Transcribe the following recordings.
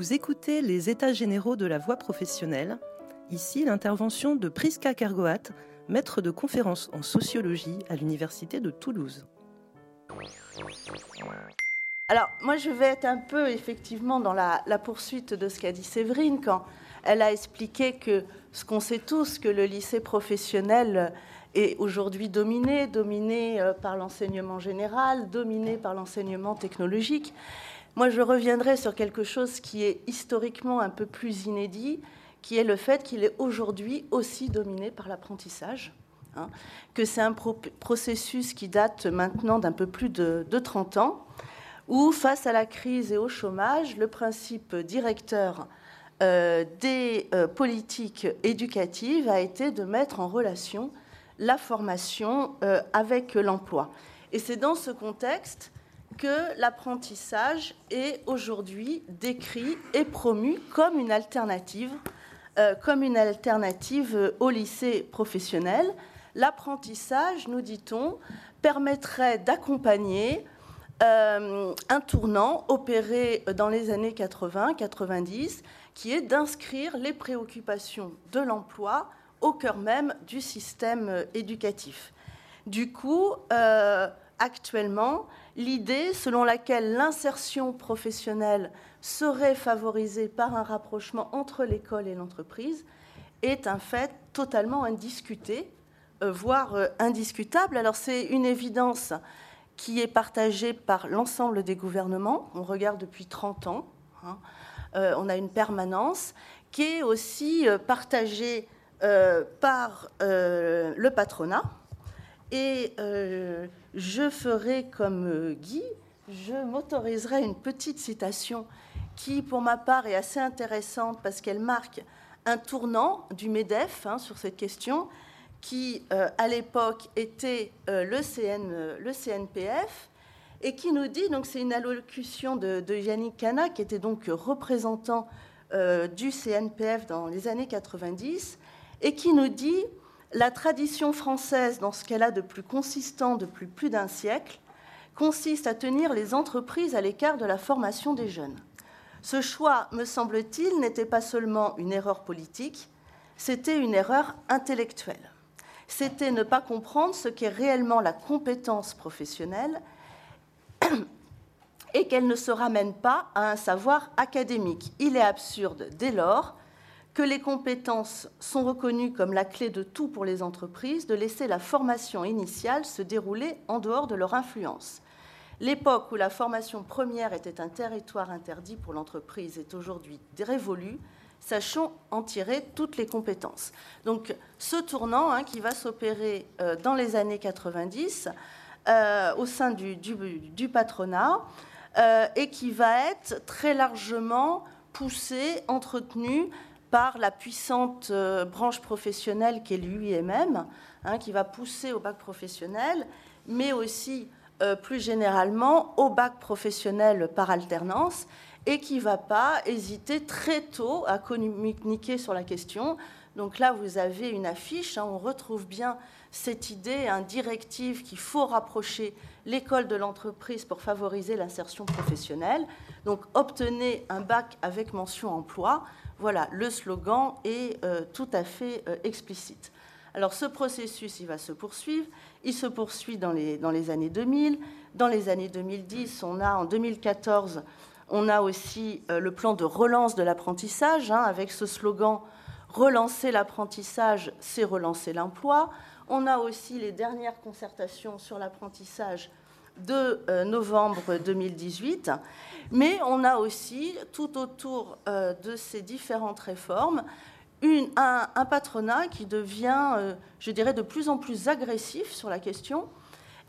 Vous écoutez les États généraux de la voie professionnelle. Ici, l'intervention de Priska Kergoat, maître de conférence en sociologie à l'Université de Toulouse. Alors, moi, je vais être un peu effectivement dans la, poursuite de ce qu'a dit Séverine quand elle a expliqué que ce qu'on sait tous, que le lycée professionnel est aujourd'hui dominé, dominé euh, par l'enseignement général, dominé par l'enseignement technologique. Moi, je reviendrai sur quelque chose qui est historiquement un peu plus inédit, qui est le fait qu'il est aujourd'hui aussi dominé par l'apprentissage, hein, que c'est un processus qui date maintenant d'un peu plus de, 30 ans, où face à la crise et au chômage, le principe directeur euh, des euh, politiques éducatives a été de mettre en relation la formation euh, avec l'emploi. Et c'est dans ce contexte que l'apprentissage est aujourd'hui décrit et promu comme une alternative, euh, comme une alternative au lycée professionnel. L'apprentissage, nous dit-on, permettrait d'accompagner euh, un tournant opéré dans les années 80-90, qui est d'inscrire les préoccupations de l'emploi au cœur même du système éducatif. Du coup, euh, actuellement, l'idée selon laquelle l'insertion professionnelle serait favorisée par un rapprochement entre l'école et l'entreprise est un fait totalement indiscuté, euh, voire euh, indiscutable. Alors c'est une évidence qui est partagée par l'ensemble des gouvernements. On regarde depuis 30 ans. Hein. Euh, on a une permanence qui est aussi partagée par le patronat. Et je ferai comme euh, Guy, je m'autoriserai une petite citation qui, pour ma part, est assez intéressante parce qu'elle marque un tournant du MEDEF hein, sur cette question, qui, euh, à l'époque, était euh, le, CNPF, et qui nous dit, donc c'est une allocution de, Yannick Cana, qui était donc représentant du CNPF dans les années 90, et qui nous dit la tradition française, dans ce qu'elle a de plus consistant depuis plus d'un siècle, consiste à tenir les entreprises à l'écart de la formation des jeunes. Ce choix, me semble-t-il, n'était pas seulement une erreur politique, c'était une erreur intellectuelle. C'était ne pas comprendre ce qu'est réellement la compétence professionnelle et qu'elle ne se ramène pas à un savoir académique. Il est absurde, dès lors, que les compétences sont reconnues comme la clé de tout pour les entreprises, de laisser la formation initiale se dérouler en dehors de leur influence. L'époque où la formation première était un territoire interdit pour l'entreprise est aujourd'hui révolue. Sachons en tirer toutes les compétences. Donc, ce tournant hein, qui va s'opérer euh, dans les années 90 euh, au sein du, patronat euh, et qui va être très largement poussé, entretenu par la puissante euh, branche professionnelle qui est l'UIMM, hein, qui va pousser au bac professionnel, mais aussi euh, plus généralement au bac professionnel par alternance, et qui ne va pas hésiter très tôt à communiquer sur la question. Donc là, vous avez une affiche, hein, on retrouve bien cette idée, un directive qu'il faut rapprocher l'école de l'entreprise pour favoriser l'insertion professionnelle. Donc obtenez un bac avec mention emploi. Voilà, le slogan est euh, tout à fait euh, explicite. Alors ce processus, il va se poursuivre. Il se poursuit dans les, années 2000. Dans les années 2010, on a en 2014, on a aussi euh, le plan de relance de l'apprentissage, hein, avec ce slogan Relancer l'apprentissage, c'est relancer l'emploi. On a aussi les dernières concertations sur l'apprentissage de euh, novembre 2018. Mais on a aussi, tout autour euh, de ces différentes réformes, un, patronat qui devient, euh, je dirais, de plus en plus agressif sur la question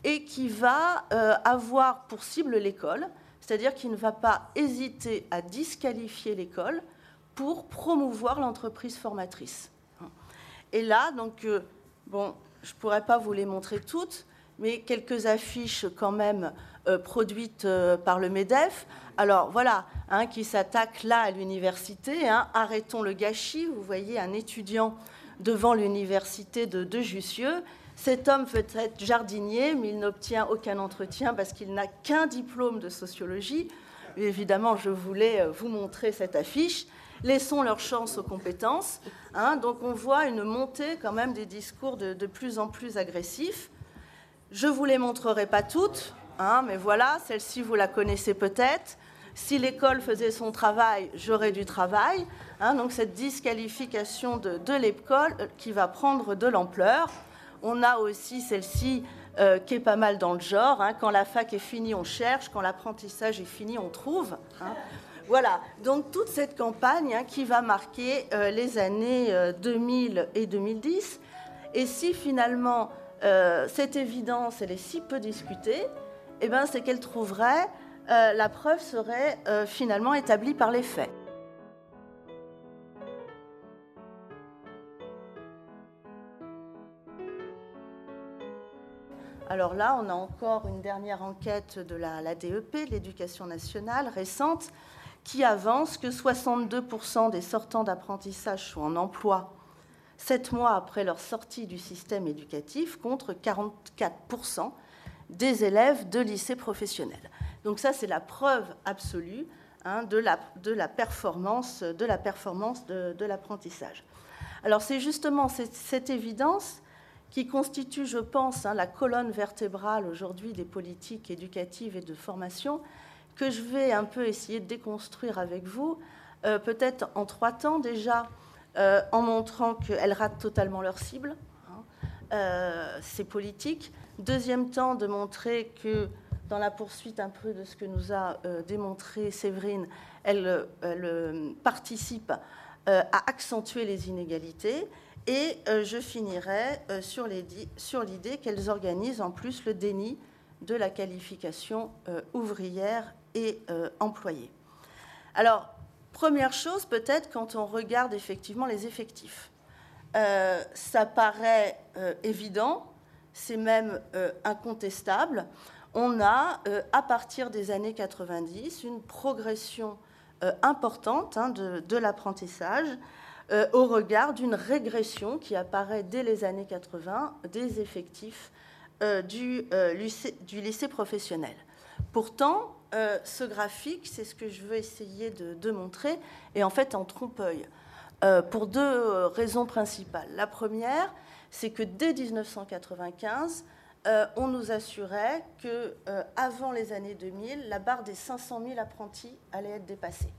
et qui va avoir pour cible l'école, c'est-à-dire qu'il ne va pas hésiter à disqualifier l'école pour promouvoir l'entreprise formatrice. Et là, donc, bon, je ne pourrais pas vous les montrer toutes, mais quelques affiches quand même euh, produites euh, par le MEDEF. Alors voilà, hein, qui s'attaque là à l'université. Hein. arrêtons le gâchis. Vous voyez un étudiant devant l'université de, de Jussieu. Cet homme veut être jardinier, mais il n'obtient aucun entretien parce qu'il n'a qu'un diplôme de sociologie. évidemment, je voulais vous montrer cette affiche. Laissons leur chance aux compétences. Hein. donc on voit une montée quand même des discours de, plus en plus agressifs. Je ne vous les montrerai pas toutes, hein, mais voilà, celle-ci vous la connaissez peut-être. Si l'école faisait son travail, j'aurais du travail. Hein. donc cette disqualification de, l'école euh, qui va prendre de l'ampleur. On a aussi celle-ci euh, qui est pas mal dans le genre. quand la fac est finie, on cherche. Quand l'apprentissage est fini, on trouve. Voilà, donc toute cette campagne hein, qui va marquer euh, les années 2000 euh, et 2010. Et si finalement euh, cette évidence, elle est si peu discutée, eh ben, c'est qu'elle trouverait, la preuve serait finalement établie par les faits. Alors là, on a encore une dernière enquête de la, la DEP, l'éducation nationale, récente, qui avance que 62% des sortants d'apprentissage sont en emploi sept mois après leur sortie du système éducatif, contre 44% des élèves de lycée professionnel. Donc ça, c'est la preuve absolue hein, de, la, performance de l'apprentissage. Alors c'est justement cette, évidence qui constitue, je pense, hein, la colonne vertébrale aujourd'hui des politiques éducatives et de formation, que je vais un peu essayer de déconstruire avec vous, euh, peut-être en trois temps déjà, euh, en montrant qu'elles ratent totalement leur cible, hein, euh, c'est politique. Deuxième temps, de montrer que dans la poursuite un peu de ce que nous a démontré Séverine, elle, participe à accentuer les inégalités. Et je finirai sur l'idée qu'elles organisent en plus le déni de la qualification ouvrière et euh, employés. Alors, première chose, peut-être quand on regarde effectivement les effectifs. Euh, ça paraît euh, évident, c'est même incontestable. On a, à partir des années 90, une progression importante hein, de l'apprentissage au regard d'une régression qui apparaît dès les années 80 des effectifs du, lycée, du lycée professionnel. Pourtant, euh, ce graphique, c'est ce que je veux essayer de, montrer, est en fait en trompe-œil, euh, pour deux euh, raisons principales. La première, c'est que dès 1995, on nous assurait que avant les années 2000, la barre des 500 000 apprentis allait être dépassée.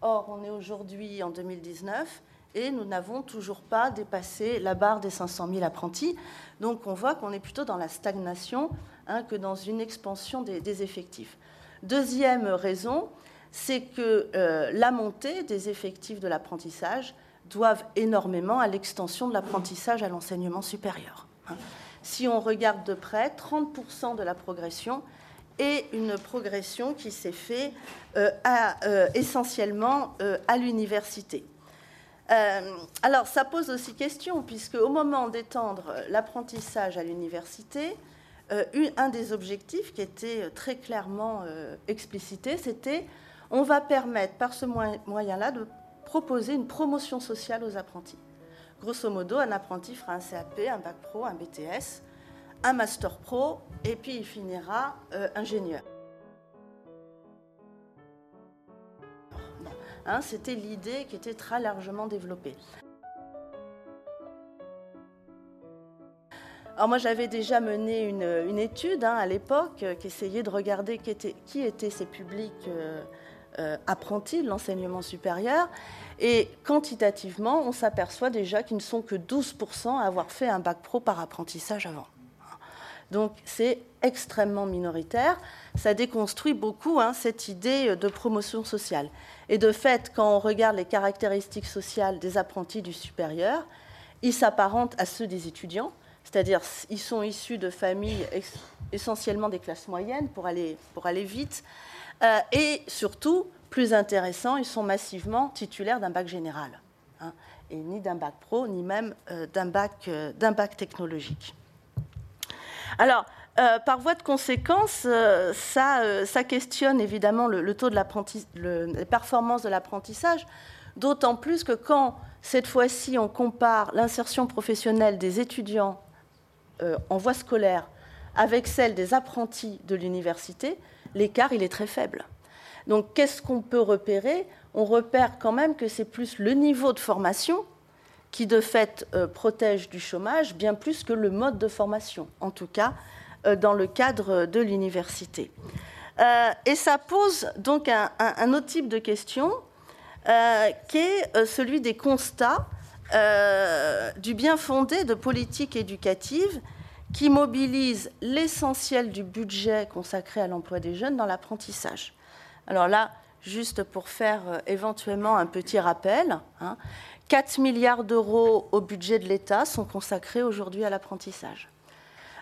Or, on est aujourd'hui en 2019 et nous n'avons toujours pas dépassé la barre des 500 000 apprentis. Donc, on voit qu'on est plutôt dans la stagnation hein, que dans une expansion des effectifs. Deuxième raison, c'est que euh, la montée des effectifs de l'apprentissage doivent énormément à l'extension de l'apprentissage à l'enseignement supérieur. Hein. Si on regarde de près, 30% de la progression est une progression qui s'est faite euh, euh, essentiellement à l'université. Alors, ça pose aussi question, puisque au moment d'étendre l'apprentissage à l'université, euh, un des objectifs qui était très clairement euh, explicité, c'était on va permettre par ce moyen-là de proposer une promotion sociale aux apprentis. Grosso modo, un apprenti fera un CAP, un bac pro, un BTS, un master pro, et puis il finira euh, ingénieur. Hein, c'était l'idée qui était très largement développée. Alors moi j'avais déjà mené une, étude hein, à l'époque euh, qui essayait de regarder qui, étaient ces publics euh, euh, apprentis de l'enseignement supérieur. Et quantitativement, on s'aperçoit déjà qu'ils ne sont que 12% à avoir fait un bac pro par apprentissage avant. Donc c'est extrêmement minoritaire. Ça déconstruit beaucoup hein, cette idée de promotion sociale. Et de fait, quand on regarde les caractéristiques sociales des apprentis du supérieur, ils s'apparentent à ceux des étudiants c'est-à-dire ils sont issus de familles essentiellement des classes moyennes pour aller, vite, euh, et surtout, plus intéressant, ils sont massivement titulaires d'un bac général, hein, et ni d'un bac pro, ni même euh, d'un bac, euh, d'un bac technologique. Alors, par voie de conséquence, ça, ça, questionne évidemment le, taux de l'apprentissage, les performances de l'apprentissage, d'autant plus que quand cette fois-ci on compare l'insertion professionnelle des étudiants euh, en voie scolaire avec celle des apprentis de l'université, l'écart il est très faible. Donc qu'est-ce qu'on peut repérer? On repère quand même que c'est plus le niveau de formation qui de fait euh, protège du chômage, bien plus que le mode de formation, en tout cas euh, dans le cadre de l'université. Euh, et ça pose donc un, autre type de question, qui est celui des constats du bien fondé de politiques éducatives qui mobilisent l'essentiel du budget consacré à l'emploi des jeunes dans l'apprentissage. Alors là, juste pour faire éventuellement un petit rappel, hein, 4 milliards d'euros au budget de l'État sont consacrés aujourd'hui à l'apprentissage.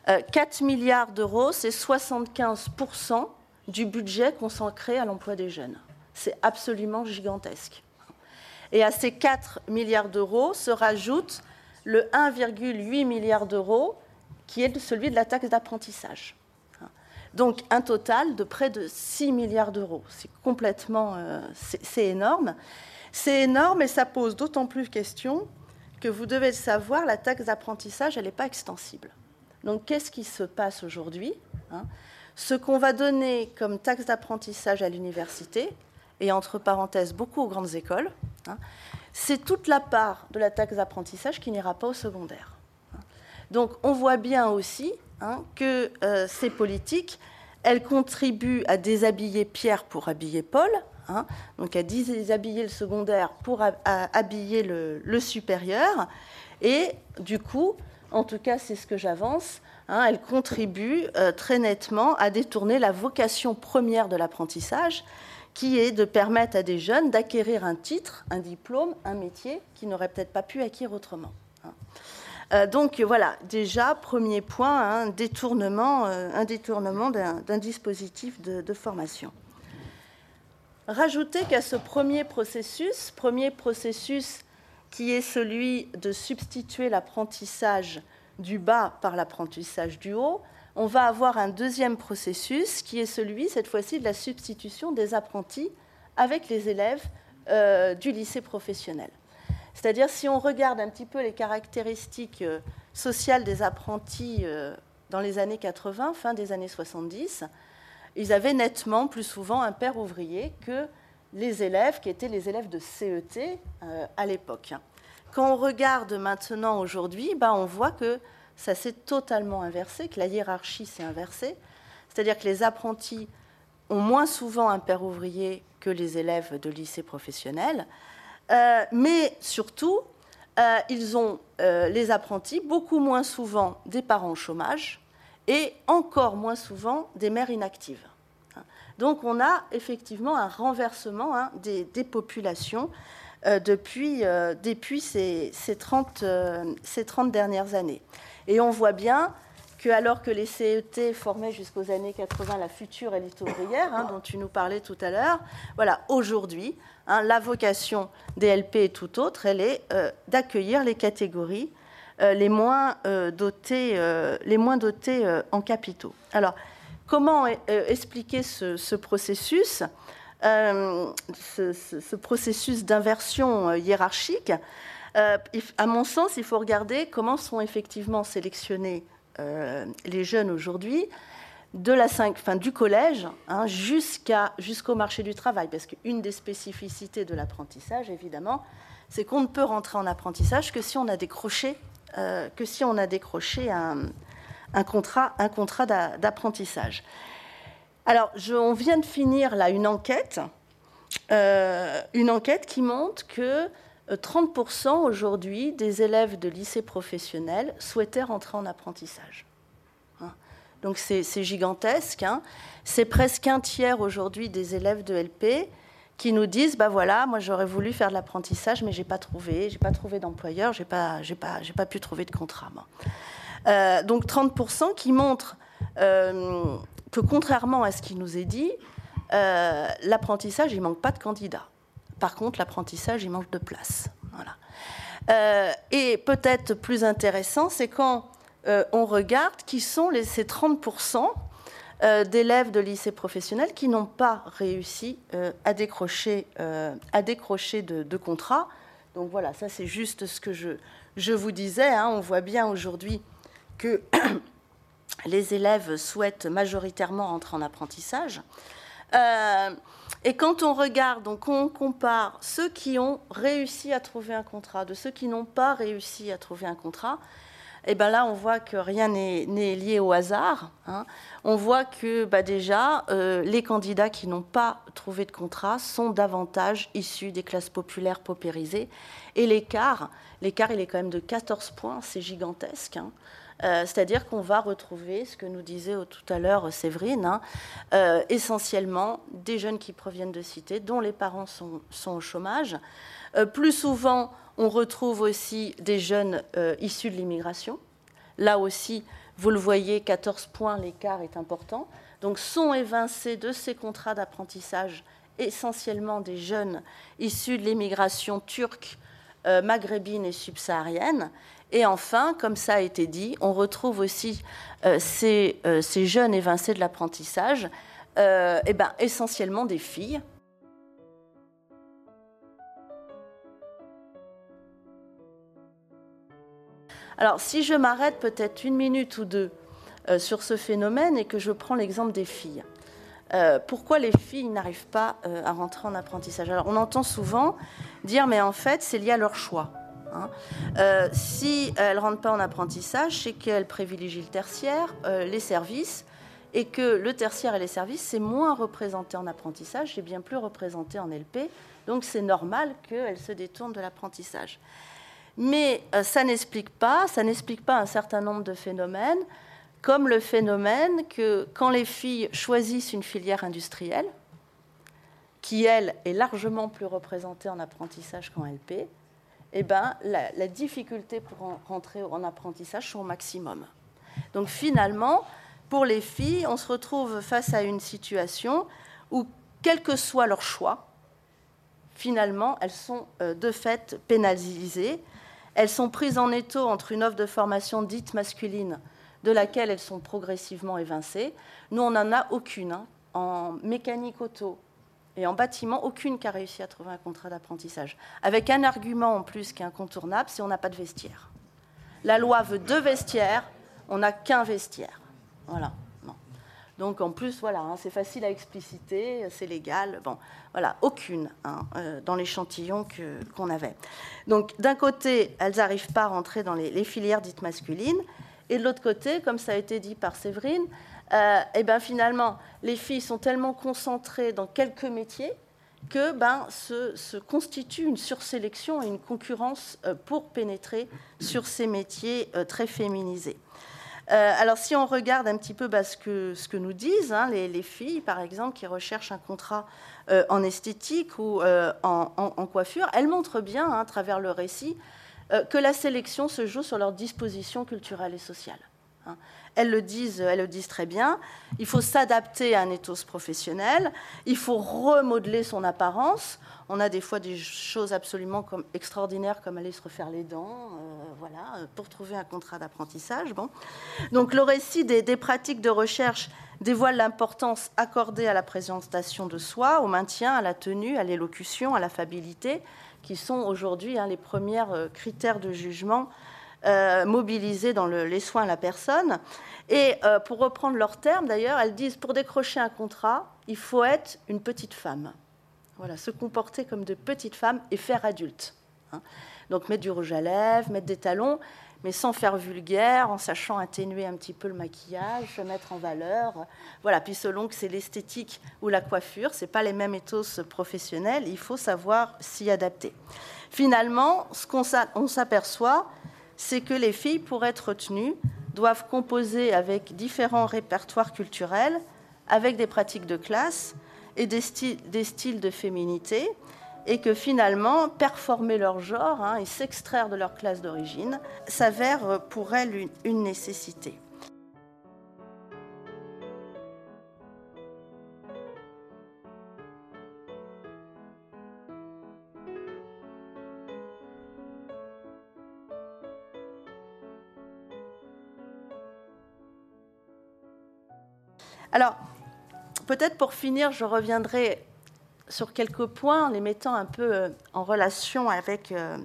4 euh, milliards d'euros, c'est 75% du budget consacré à l'emploi des jeunes. C'est absolument gigantesque. Et à ces 4 milliards d'euros se rajoute le 1,8 milliard d'euros qui est celui de la taxe d'apprentissage. Donc un total de près de 6 milliards d'euros. C'est complètement, euh, c'est énorme. C'est énorme et ça pose d'autant plus de questions que vous devez le savoir, la taxe d'apprentissage, elle n'est pas extensible. Donc qu'est-ce qui se passe aujourd'hui hein? Ce qu'on va donner comme taxe d'apprentissage à l'université, et entre parenthèses beaucoup aux grandes écoles, hein, c'est toute la part de la taxe d'apprentissage qui n'ira pas au secondaire. Donc on voit bien aussi hein, que euh, ces politiques, elles contribuent à déshabiller Pierre pour habiller Paul, Hein. donc à déshabiller le secondaire pour habiller le, supérieur. Et du coup, en tout cas, c'est ce que j'avance, hein, elle contribue euh, très nettement à détourner la vocation première de l'apprentissage, qui est de permettre à des jeunes d'acquérir un titre, un diplôme, un métier qu'ils n'auraient peut-être pas pu acquérir autrement. Hein. Euh, donc voilà, déjà, premier point, un détournement, euh, un détournement d'un dispositif de formation. Rajouter qu'à ce premier processus, premier processus qui est celui de substituer l'apprentissage du bas par l'apprentissage du haut, on va avoir un deuxième processus qui est celui, cette fois-ci, de la substitution des apprentis avec les élèves euh, du lycée professionnel. C'est-à-dire, si on regarde un petit peu les caractéristiques euh, sociales des apprentis euh, dans les années 80, fin des années 70, ils avaient nettement plus souvent un père ouvrier que les élèves qui étaient les élèves de CET euh, à l'époque. Quand on regarde maintenant aujourd'hui, ben, on voit que ça s'est totalement inversé, que la hiérarchie s'est inversée. C'est-à-dire que les apprentis ont moins souvent un père ouvrier que les élèves de lycée professionnel. Euh, mais surtout, euh, ils ont, les apprentis, beaucoup moins souvent des parents au chômage, et encore moins souvent des mères inactives. Donc on a effectivement un renversement hein, des, populations euh, depuis, euh, depuis ces, 30, euh, ces 30 dernières années. Et on voit bien que alors que les CET formaient jusqu'aux années 80 la future élite ouvrière, hein, dont tu nous parlais tout à l'heure, voilà, aujourd'hui, hein, la vocation des LP et tout autre, elle est d'accueillir les catégories euh, les moins euh, euh, les moins dotés en capitaux. Alors, comment expliquer ce, processus ce, processus d'inversion hiérarchique, à mon sens, il faut regarder comment sont effectivement sélectionnés les jeunes aujourd'hui, de la fin, du collège hein, jusqu'au marché du travail. Parce qu'une des spécificités de l'apprentissage, évidemment, c'est qu'on ne peut rentrer en apprentissage que si on a décroché euh, que si on a décroché un, contrat, un contrat d'apprentissage. Alors, on vient de finir là une enquête, euh, une enquête qui montre que 30% euh, aujourd'hui des élèves de lycée professionnel souhaitaient rentrer en apprentissage. Hein. Donc c'est gigantesque. Hein. C'est presque un tiers aujourd'hui des élèves de LP qui nous disent bah voilà, moi j'aurais voulu faire de l'apprentissage, mais j'ai pas trouvé, j'ai pas trouvé d'employeur, j'ai pas, pas, pas pu trouver de contrat. Euh, donc 30% qui montrent euh, que contrairement à ce qui nous est dit, l'apprentissage il manque pas de candidats. Par contre, l'apprentissage il manque de place. Voilà. et peut-être plus intéressant, c'est quand on regarde qui sont ces 30% euh, d'élèves de lycée professionnel qui n'ont pas réussi euh, à décrocher, euh, de, contrat. Donc voilà, ça c'est juste ce que je, je vous disais. Hein. On voit bien aujourd'hui que les élèves souhaitent majoritairement entrer en apprentissage. Et quand on regarde, donc on compare ceux qui ont réussi à trouver un contrat de ceux qui n'ont pas réussi à trouver un contrat, et eh bien là, on voit que rien n'est lié au hasard. Hein. On voit que bah, déjà, euh, les candidats qui n'ont pas trouvé de contrat sont davantage issus des classes populaires paupérisées. Et l'écart, l'écart, il est quand même de 14 points, c'est gigantesque. Hein. Euh, c'est-à-dire qu'on va retrouver ce que nous disait tout à l'heure Séverine, hein, euh, essentiellement des jeunes qui proviennent de cités, dont les parents sont, au chômage. plus souvent, on retrouve aussi des jeunes euh, issus de l'immigration. Là aussi, vous le voyez, 14 points, l'écart est important. Donc sont évincés de ces contrats d'apprentissage essentiellement des jeunes issus de l'immigration turque, euh, maghrébine et subsaharienne. Et enfin, comme ça a été dit, on retrouve aussi euh, ces, jeunes évincés de l'apprentissage, eh ben, essentiellement des filles, Alors, si je m'arrête peut-être une minute ou deux euh, sur ce phénomène et que je prends l'exemple des filles, euh, pourquoi les filles n'arrivent pas euh, à rentrer en apprentissage? Alors, on entend souvent dire, mais en fait, c'est lié à leur choix. Hein. si elles ne rentrent pas en apprentissage, c'est qu'elles privilégient le tertiaire, les services, et que le tertiaire et les services, c'est moins représenté en apprentissage, c'est bien plus représenté en LP, donc c'est normal qu'elles se détournent de l'apprentissage. Mais euh, ça n'explique pas, ça n'explique pas un certain nombre de phénomènes, comme le phénomène que quand les filles choisissent une filière industrielle, qui elle est largement plus représentée en apprentissage qu'en LP, eh ben, la, difficulté pour rentrer en apprentissage sont au maximum. Donc finalement, pour les filles, on se retrouve face à une situation où, quel que soit leur choix, finalement, elles sont euh, de fait pénalisées elles sont prises en étau entre une offre de formation dite masculine, de laquelle elles sont progressivement évincées. Nous, on n'en a aucune. Hein. En mécanique auto et en bâtiment, aucune qui a réussi à trouver un contrat d'apprentissage. Avec un argument en plus qui est incontournable, c'est on n'a pas de vestiaire. La loi veut deux vestiaires, on n'a qu'un vestiaire. Voilà. Donc en plus, voilà, hein, c'est facile à expliciter, c'est légal. Bon, voilà, aucune hein, euh, dans l'échantillon qu'on avait. Donc d'un côté, elles n'arrivent pas à rentrer dans les, filières dites masculines, et de l'autre côté, comme ça a été dit par Séverine, euh, et ben finalement, les filles sont tellement concentrées dans quelques métiers que ben, se, se constitue une sursélection et une concurrence euh, pour pénétrer sur ces métiers très féminisés. Euh, alors, si on regarde un petit peu bah, ce, que, nous disent hein, les, filles, par exemple, qui recherchent un contrat euh, en esthétique ou euh, en, coiffure, elles montrent bien, hein, à travers le récit, que la sélection se joue sur leur disposition culturelle et sociale. Hein. Elles le disent, elles le disent très bien. Il faut s'adapter à un ethos professionnel. Il faut remodeler son apparence. On a des fois des choses absolument extraordinaires comme aller se refaire les dents, euh, voilà, pour trouver un contrat d'apprentissage. Bon. Donc le récit des, pratiques de recherche dévoile l'importance accordée à la présentation de soi, au maintien, à la tenue, à l'élocution, à l'affabilité, qui sont aujourd'hui hein, les premiers euh, critères de jugement euh, dans les soins à la personne. Et pour reprendre leurs termes, d'ailleurs, elles disent pour décrocher un contrat, il faut être une petite femme. Voilà, se comporter comme de petites femmes et faire adulte. Hein. Donc mettre du rouge à lèvres, mettre des talons, mais sans faire vulgaire, en sachant atténuer un petit peu le maquillage, se mettre en valeur. Voilà, puis selon que c'est l'esthétique ou la coiffure, ce pas les mêmes ethos professionnels, il faut savoir s'y adapter. Finalement, ce qu'on s'aperçoit, c'est que les filles, pour être retenues, doivent composer avec différents répertoires culturels, avec des pratiques de classe, et des styles, de féminité, et que finalement, performer leur genre hein, et s'extraire de leur classe d'origine s'avère pour elles une nécessité. Alors, peut-être pour finir, je reviendrai sur quelques points, les mettant un peu euh, en relation avec, euh,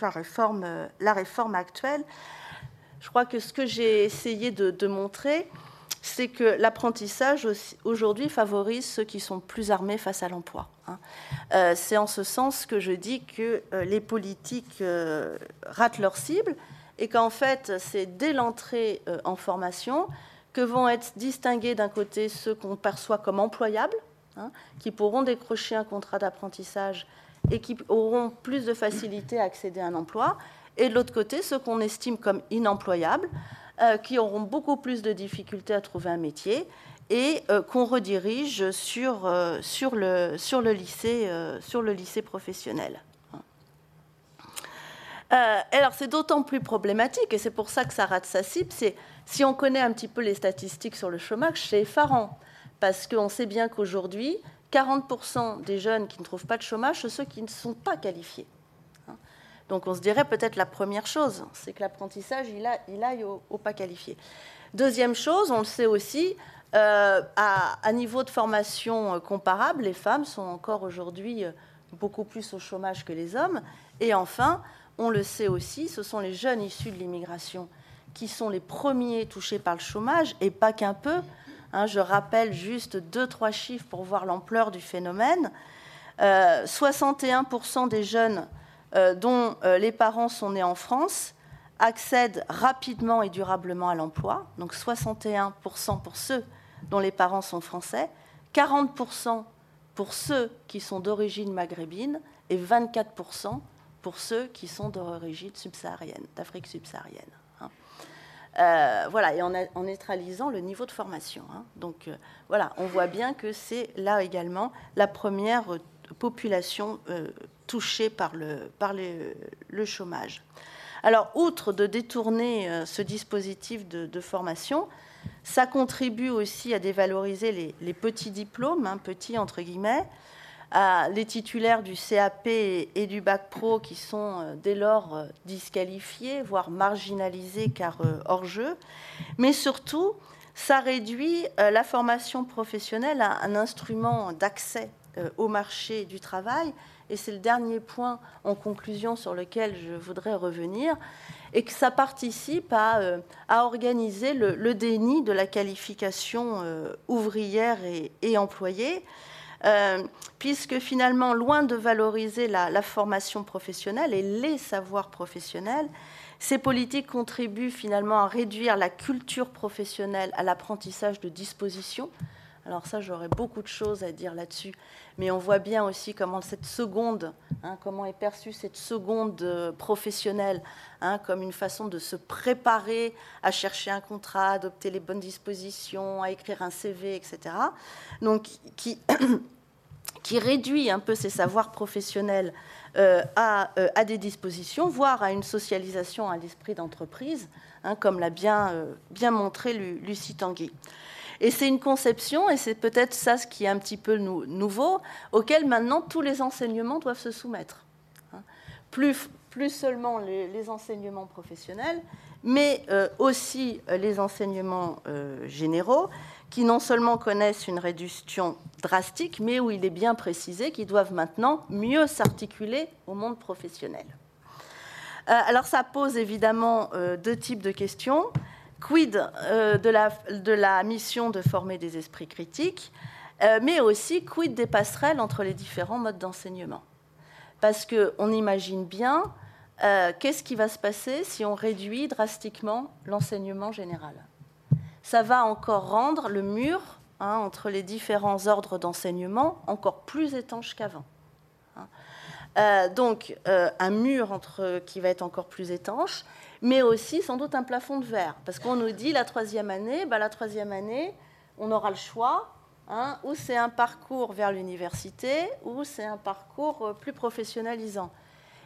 la, réforme, euh, la réforme actuelle. Je crois que ce que j'ai essayé de, montrer, c'est que l'apprentissage aujourd'hui favorise ceux qui sont plus armés face à l'emploi. Hein. C'est en ce sens que je dis que les politiques ratent leur cible et qu'en fait, c'est dès l'entrée en formation que vont être distingués d'un côté ceux qu'on perçoit comme employables, hein, qui pourront décrocher un contrat d'apprentissage et qui auront plus de facilité à accéder à un emploi, et de l'autre côté ceux qu'on estime comme inemployables, euh, qui auront beaucoup plus de difficultés à trouver un métier et euh, qu'on redirige euh, sur le lycée professionnel. Alors c'est d'autant plus problématique, et c'est pour ça que ça rate sa cible, c'est si on connaît un petit peu les statistiques sur le chômage, c'est effarant, parce qu'on sait bien qu'aujourd'hui, 40% des jeunes qui ne trouvent pas de chômage sont ceux qui ne sont pas qualifiés. Donc on se dirait peut-être la première chose, c'est que l'apprentissage, il, il aille au, pas qualifié. Deuxième chose, on le sait aussi, euh, à, niveau de formation euh, comparable, les femmes sont encore aujourd'hui euh, beaucoup plus au chômage que les hommes. Et enfin, on le sait aussi, ce sont les jeunes issus de l'immigration qui sont les premiers touchés par le chômage, et pas qu'un peu. Hein, je rappelle juste deux, trois chiffres pour voir l'ampleur du phénomène. 61% des jeunes euh, dont euh, les parents sont nés en France accèdent rapidement et durablement à l'emploi, donc 61% pour ceux dont les parents sont français, 40% pour ceux qui sont d'origine maghrébine et 24% pour ceux qui sont d'origine subsaharienne, d'Afrique subsaharienne. Hein. Euh, voilà, et en, neutralisant le niveau de formation. Hein. Donc voilà, on voit bien que c'est là également la première population touchés par le, par le chômage. Alors, outre de détourner euh, ce dispositif de, formation, ça contribue aussi à dévaloriser les, petits diplômes, hein, petits entre guillemets, à les titulaires du CAP et, du bac pro qui sont euh, dès lors euh, disqualifiés, voire marginalisés car hors jeu. Mais surtout, ça réduit la formation professionnelle à un instrument d'accès au marché du travail. Et c'est le dernier point en conclusion sur lequel je voudrais revenir, et que ça participe à, euh, organiser le, déni de la qualification euh, ouvrière et, employée, euh, puisque finalement, loin de valoriser la, formation professionnelle et les savoirs professionnels, ces politiques contribuent finalement à réduire la culture professionnelle à l'apprentissage de dispositions. Alors ça, j'aurais beaucoup de choses à dire là-dessus, mais on voit bien aussi comment cette seconde, hein, comment est perçue cette seconde euh, professionnelle, hein, comme une façon de se préparer à chercher un contrat, adopter les bonnes dispositions, à écrire un CV, etc. Donc, qui, réduit un peu ses savoirs professionnels euh, à, euh, à, des dispositions, voire à une socialisation à l'esprit d'entreprise, hein, comme l'a bien montré Lucie Tanguy. Et c'est une conception, et c'est peut-être ça ce qui est un petit peu nouveau, auquel maintenant tous les enseignements doivent se soumettre. Hein. Plus, plus seulement les, enseignements professionnels, mais euh, aussi euh, les enseignements euh, généraux, qui non seulement connaissent une réduction drastique, mais où il est bien précisé qu'ils doivent maintenant mieux s'articuler au monde professionnel. alors ça pose évidemment deux types de questions. Quid euh, de, la, mission de former des esprits critiques, euh, mais aussi quid des passerelles entre les différents modes d'enseignement. Parce qu'on imagine bien euh, qu'est-ce qui va se passer si on réduit drastiquement l'enseignement général. Ça va encore rendre le mur hein, entre les différents ordres d'enseignement encore plus étanche qu'avant. Hein. donc un mur entre, qui va être encore plus étanche mais aussi sans doute un plafond de verre. Parce qu'on nous dit la troisième année, bah, la troisième année, on aura le choix, hein, ou c'est un parcours vers l'université, ou c'est un parcours euh, plus professionnalisant.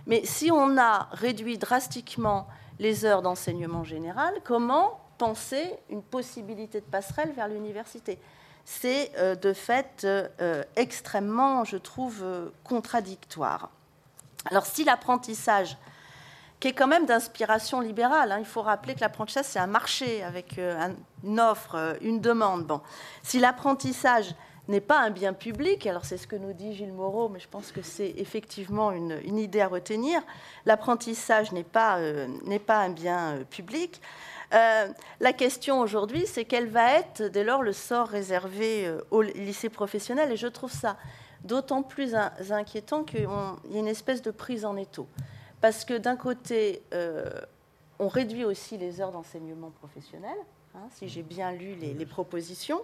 Mais si on a réduit drastiquement les heures d'enseignement général, comment penser une possibilité de passerelle vers l'université? C'est euh, de fait euh, extrêmement, je trouve, contradictoire. Alors si l'apprentissage qui est quand même d'inspiration libérale. Hein. Il faut rappeler que l'apprentissage, c'est un marché avec euh, une offre, euh, une demande. Bon. Si l'apprentissage n'est pas un bien public, alors c'est ce que nous dit Gilles Moreau, mais je pense que c'est effectivement une, idée à retenir, l'apprentissage n'est pas, euh, pas un bien public, la question aujourd'hui, c'est quel va être dès lors le sort réservé au lycée professionnel. Et je trouve ça d'autant plus inquiétant qu'il y a une espèce de prise en étau. Parce que d'un côté, euh, on réduit aussi les heures d'enseignement professionnel, hein, si j'ai bien lu les, propositions.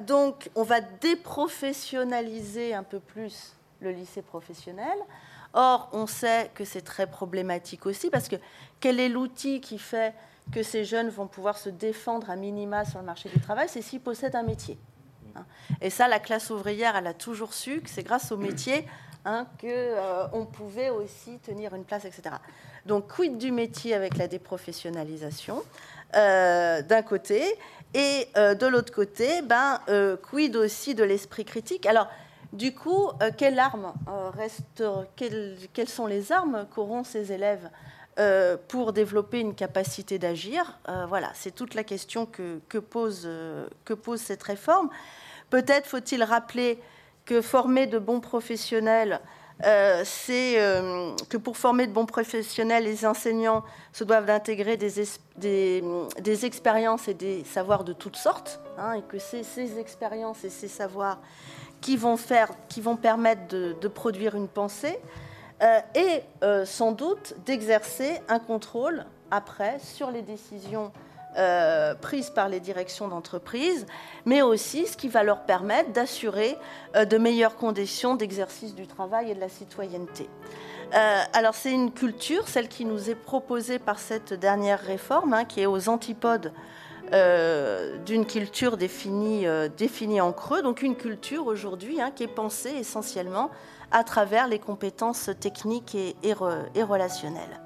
donc, on va déprofessionnaliser un peu plus le lycée professionnel. Or, on sait que c'est très problématique aussi parce que quel est l'outil qui fait que ces jeunes vont pouvoir se défendre à minima sur le marché du travail? C'est s'ils possèdent un métier. Hein. Et ça, la classe ouvrière, elle a toujours su que c'est grâce au métier hein, qu'on euh, pouvait aussi tenir une place, etc. Donc, quid du métier avec la déprofessionnalisation euh, d'un côté, et euh, de l'autre côté, ben, quid aussi de l'esprit critique? Alors, du coup, quelle arme reste, quelles, sont les armes qu'auront ces élèves pour développer une capacité d'agir? Voilà, c'est toute la question que, pose, que pose cette réforme. Peut-être faut-il rappeler que former de bons professionnels, c'est que pour former de bons professionnels, les enseignants se doivent d'intégrer des, des, expériences et des savoirs de toutes sortes, hein, et que c'est ces expériences et ces savoirs qui vont, faire, qui vont permettre de, produire une pensée euh, et euh, sans doute d'exercer un contrôle après sur les décisions euh, prises par les directions d'entreprise, mais aussi ce qui va leur permettre d'assurer de meilleures conditions d'exercice du travail et de la citoyenneté. alors c'est une culture, celle qui nous est proposée par cette dernière réforme, hein, qui est aux antipodes euh, d'une culture définie, euh, définie, en creux, donc une culture aujourd'hui hein, qui est pensée essentiellement à travers les compétences techniques et, et, relationnelles.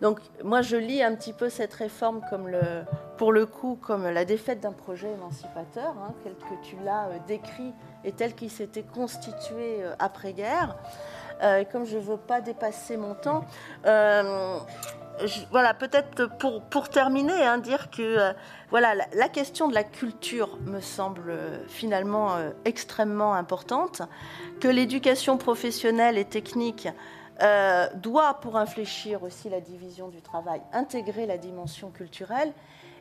Donc moi je lis un petit peu cette réforme comme le, pour le coup comme la défaite d'un projet émancipateur, hein, tel que tu l'as euh, décrit et tel qu'il s'était constitué après-guerre. et comme je ne veux pas dépasser mon temps, voilà, peut-être pour, pour terminer, hein, dire que euh, voilà, la, question de la culture me semble euh, finalement euh, extrêmement importante, que l'éducation professionnelle et technique doit, pour infléchir aussi la division du travail, intégrer la dimension culturelle.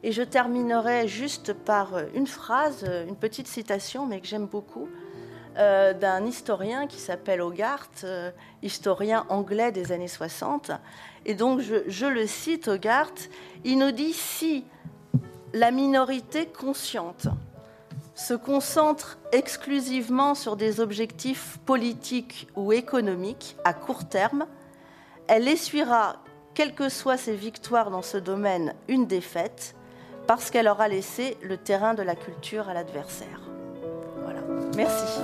Et je terminerai juste par une phrase, une petite citation, mais que j'aime beaucoup, d'un historien qui s'appelle Hogarth, historien anglais des années 60, et donc, je, le cite, Hogarth, il nous dit si la minorité consciente se concentre exclusivement sur des objectifs politiques ou économiques à court terme, elle essuiera, quelles que soient ses victoires dans ce domaine, une défaite, parce qu'elle aura laissé le terrain de la culture à l'adversaire. Voilà. Merci.